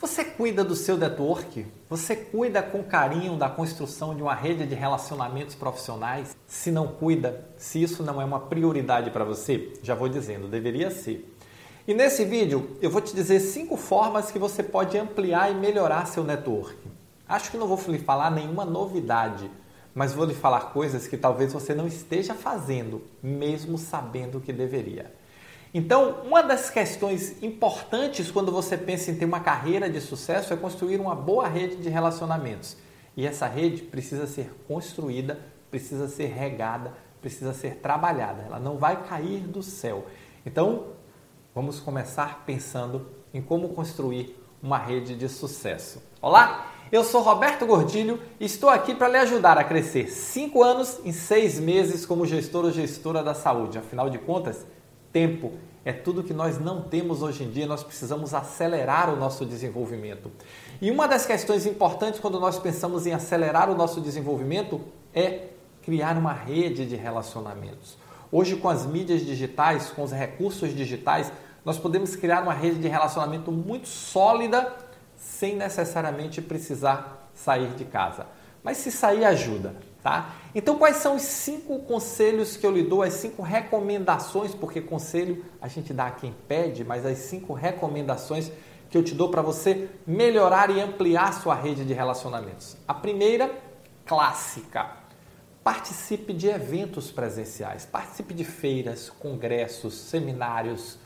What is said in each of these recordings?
Você cuida do seu network? Você cuida com carinho da construção de uma rede de relacionamentos profissionais? Se não cuida, se isso não é uma prioridade para você, já vou dizendo, deveria ser. E nesse vídeo eu vou te dizer cinco formas que você pode ampliar e melhorar seu network. Acho que não vou lhe falar nenhuma novidade, mas vou lhe falar coisas que talvez você não esteja fazendo, mesmo sabendo que deveria. Então, uma das questões importantes quando você pensa em ter uma carreira de sucesso é construir uma boa rede de relacionamentos. E essa rede precisa ser construída, precisa ser regada, precisa ser trabalhada. Ela não vai cair do céu. Então, vamos começar pensando em como construir uma rede de sucesso. Olá, eu sou Roberto Gordilho e estou aqui para lhe ajudar a crescer 5 anos em 6 meses como gestor ou gestora da saúde. Afinal de contas, Tempo é tudo que nós não temos hoje em dia, nós precisamos acelerar o nosso desenvolvimento. E uma das questões importantes quando nós pensamos em acelerar o nosso desenvolvimento é criar uma rede de relacionamentos. Hoje, com as mídias digitais, com os recursos digitais, nós podemos criar uma rede de relacionamento muito sólida sem necessariamente precisar sair de casa. Mas se sair, ajuda. Tá? Então, quais são os cinco conselhos que eu lhe dou, as cinco recomendações, porque conselho a gente dá a quem pede, mas as cinco recomendações que eu te dou para você melhorar e ampliar sua rede de relacionamentos. A primeira, clássica. Participe de eventos presenciais, participe de feiras, congressos, seminários,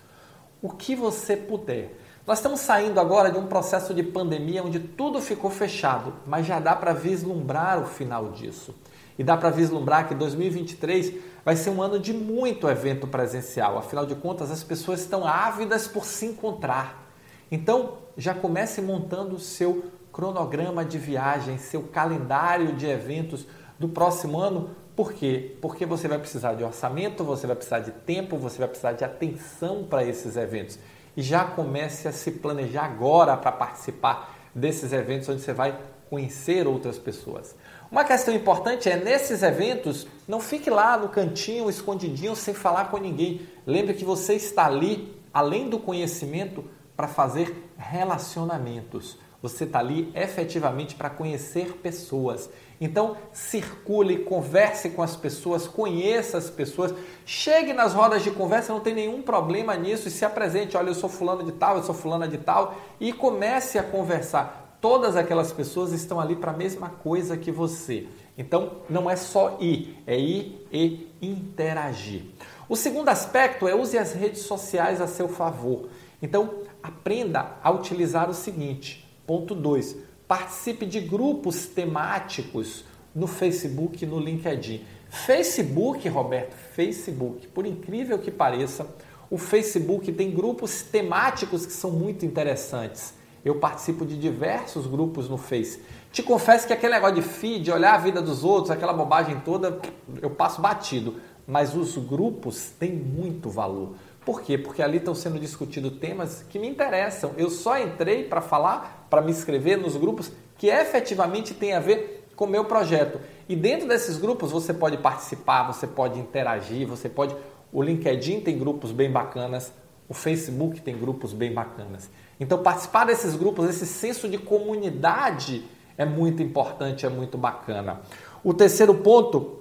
o que você puder. Nós estamos saindo agora de um processo de pandemia onde tudo ficou fechado, mas já dá para vislumbrar o final disso. E dá para vislumbrar que 2023 vai ser um ano de muito evento presencial. Afinal de contas, as pessoas estão ávidas por se encontrar. Então, já comece montando o seu cronograma de viagem, seu calendário de eventos do próximo ano. Por quê? Porque você vai precisar de orçamento, você vai precisar de tempo, você vai precisar de atenção para esses eventos já comece a se planejar agora para participar desses eventos onde você vai conhecer outras pessoas. Uma questão importante é nesses eventos, não fique lá no cantinho, escondidinho, sem falar com ninguém. Lembre que você está ali, além do conhecimento, para fazer relacionamentos. Você está ali efetivamente para conhecer pessoas. Então, circule, converse com as pessoas, conheça as pessoas, chegue nas rodas de conversa, não tem nenhum problema nisso e se apresente. Olha, eu sou fulano de tal, eu sou fulana de tal e comece a conversar. Todas aquelas pessoas estão ali para a mesma coisa que você. Então, não é só ir, é ir e interagir. O segundo aspecto é use as redes sociais a seu favor. Então, aprenda a utilizar o seguinte: Ponto 2. Participe de grupos temáticos no Facebook e no LinkedIn. Facebook, Roberto, Facebook, por incrível que pareça, o Facebook tem grupos temáticos que são muito interessantes. Eu participo de diversos grupos no Face. Te confesso que aquele negócio de feed, olhar a vida dos outros, aquela bobagem toda, eu passo batido. Mas os grupos têm muito valor. Por quê? Porque ali estão sendo discutidos temas que me interessam. Eu só entrei para falar, para me inscrever nos grupos que efetivamente tem a ver com o meu projeto. E dentro desses grupos você pode participar, você pode interagir, você pode. O LinkedIn tem grupos bem bacanas, o Facebook tem grupos bem bacanas. Então, participar desses grupos, esse senso de comunidade é muito importante, é muito bacana. O terceiro ponto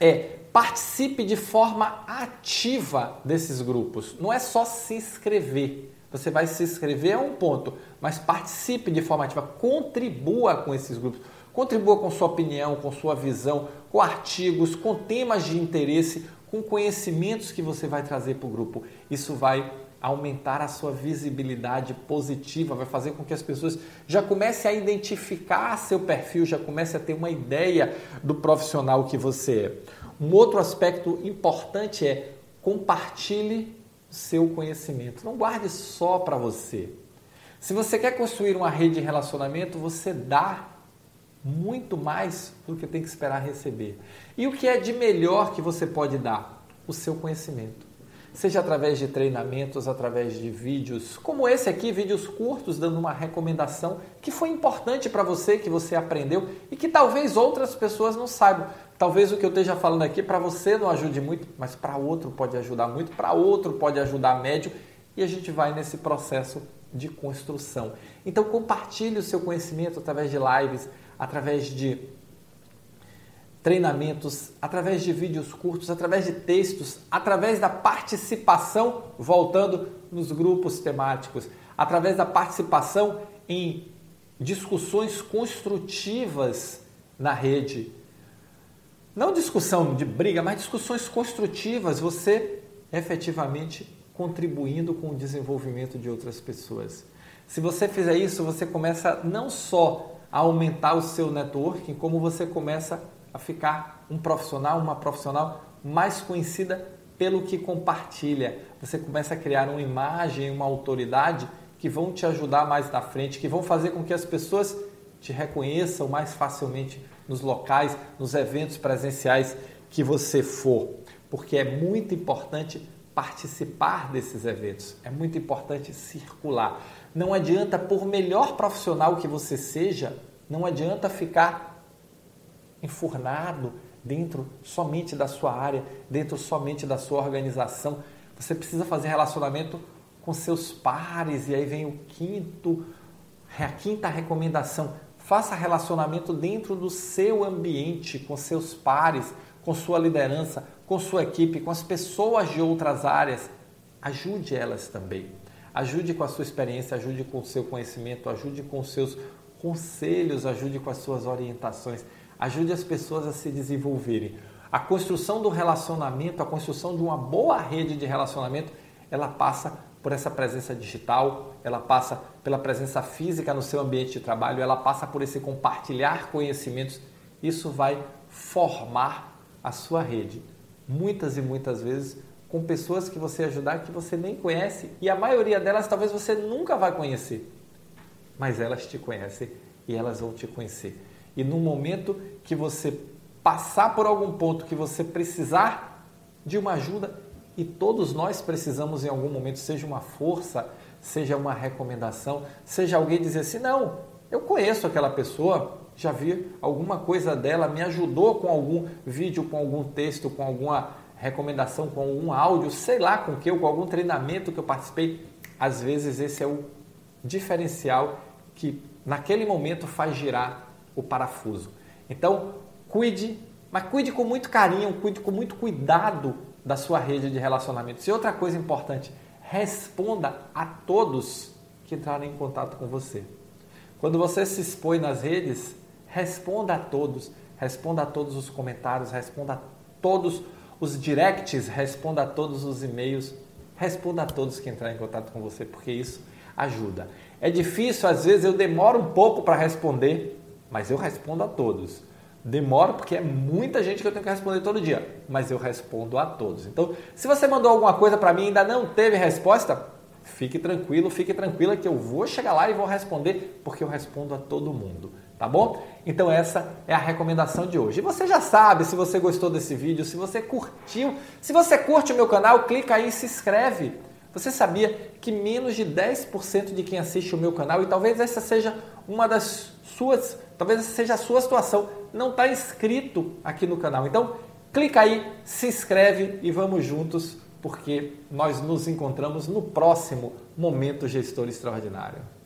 é participe de forma ativa desses grupos. Não é só se inscrever. Você vai se inscrever é um ponto, mas participe de forma ativa, contribua com esses grupos. Contribua com sua opinião, com sua visão, com artigos, com temas de interesse, com conhecimentos que você vai trazer para o grupo. Isso vai aumentar a sua visibilidade positiva, vai fazer com que as pessoas já comecem a identificar seu perfil, já comecem a ter uma ideia do profissional que você é. Um outro aspecto importante é compartilhe seu conhecimento. Não guarde só para você. Se você quer construir uma rede de relacionamento, você dá muito mais do que tem que esperar receber. E o que é de melhor que você pode dar? O seu conhecimento seja através de treinamentos, através de vídeos, como esse aqui, vídeos curtos dando uma recomendação que foi importante para você, que você aprendeu e que talvez outras pessoas não saibam. Talvez o que eu esteja falando aqui para você não ajude muito, mas para outro pode ajudar muito, para outro pode ajudar médio e a gente vai nesse processo de construção. Então compartilhe o seu conhecimento através de lives, através de treinamentos, através de vídeos curtos, através de textos, através da participação, voltando nos grupos temáticos, através da participação em discussões construtivas na rede. Não discussão de briga, mas discussões construtivas, você efetivamente contribuindo com o desenvolvimento de outras pessoas. Se você fizer isso, você começa não só a aumentar o seu networking, como você começa a ficar um profissional, uma profissional mais conhecida pelo que compartilha. Você começa a criar uma imagem, uma autoridade que vão te ajudar mais na frente, que vão fazer com que as pessoas te reconheçam mais facilmente nos locais, nos eventos presenciais que você for, porque é muito importante participar desses eventos, é muito importante circular. Não adianta, por melhor profissional que você seja, não adianta ficar enfurnado dentro somente da sua área, dentro somente da sua organização. Você precisa fazer relacionamento com seus pares. E aí vem o quinto, a quinta recomendação. Faça relacionamento dentro do seu ambiente, com seus pares, com sua liderança, com sua equipe, com as pessoas de outras áreas. Ajude elas também. Ajude com a sua experiência, ajude com o seu conhecimento, ajude com os seus conselhos, ajude com as suas orientações, ajude as pessoas a se desenvolverem. A construção do relacionamento, a construção de uma boa rede de relacionamento, ela passa por essa presença digital, ela passa pela presença física no seu ambiente de trabalho, ela passa por esse compartilhar conhecimentos. Isso vai formar a sua rede. Muitas e muitas vezes com pessoas que você ajudar que você nem conhece e a maioria delas talvez você nunca vai conhecer. Mas elas te conhecem e elas vão te conhecer. E no momento que você passar por algum ponto que você precisar de uma ajuda, e todos nós precisamos em algum momento, seja uma força, seja uma recomendação, seja alguém dizer assim: não, eu conheço aquela pessoa, já vi alguma coisa dela, me ajudou com algum vídeo, com algum texto, com alguma recomendação, com algum áudio, sei lá com que, ou com algum treinamento que eu participei. Às vezes esse é o diferencial que naquele momento faz girar o parafuso. Então, cuide, mas cuide com muito carinho, cuide com muito cuidado da sua rede de relacionamentos. E outra coisa importante, responda a todos que entrarem em contato com você. Quando você se expõe nas redes, responda a todos, responda a todos os comentários, responda a todos os directs, responda a todos os e-mails, responda a todos que entrarem em contato com você, porque isso ajuda. É difícil, às vezes eu demoro um pouco para responder, mas eu respondo a todos. Demora porque é muita gente que eu tenho que responder todo dia, mas eu respondo a todos. Então, se você mandou alguma coisa para mim e ainda não teve resposta, fique tranquilo, fique tranquila que eu vou chegar lá e vou responder, porque eu respondo a todo mundo, tá bom? Então essa é a recomendação de hoje. E você já sabe, se você gostou desse vídeo, se você curtiu, se você curte o meu canal, clica aí e se inscreve. Você sabia que menos de 10% de quem assiste o meu canal, e talvez essa seja uma das suas, talvez essa seja a sua situação, não está inscrito aqui no canal. Então, clica aí, se inscreve e vamos juntos, porque nós nos encontramos no próximo Momento Gestor Extraordinário.